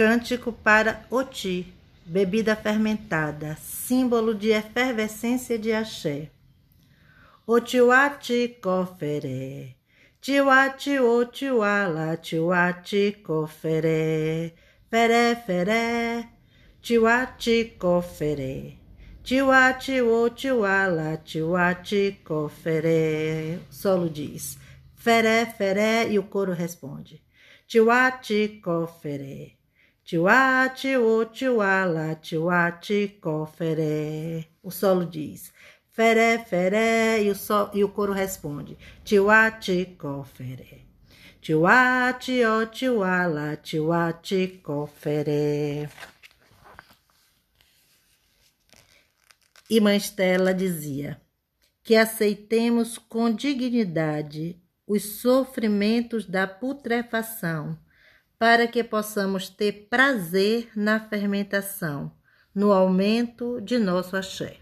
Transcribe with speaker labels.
Speaker 1: Cântico para Oti, bebida fermentada, símbolo de efervescência de axé. Otiwati coferé, tiwati otiwala, tiwati coferé, feré feré, tiwati coferé. Tiwati otiwala, tiwati coferé. O solo diz, feré feré, e o coro responde, tiwati coferé. Tiwati o tiwala, tiwati coferé. O solo diz feré, feré, e o, so, e o coro responde tiwati coferé. Tiwati o tiwala, tiwati coferé. E Mãe Estela dizia que aceitemos com dignidade os sofrimentos da putrefação para que possamos ter prazer na fermentação, no aumento de nosso axé.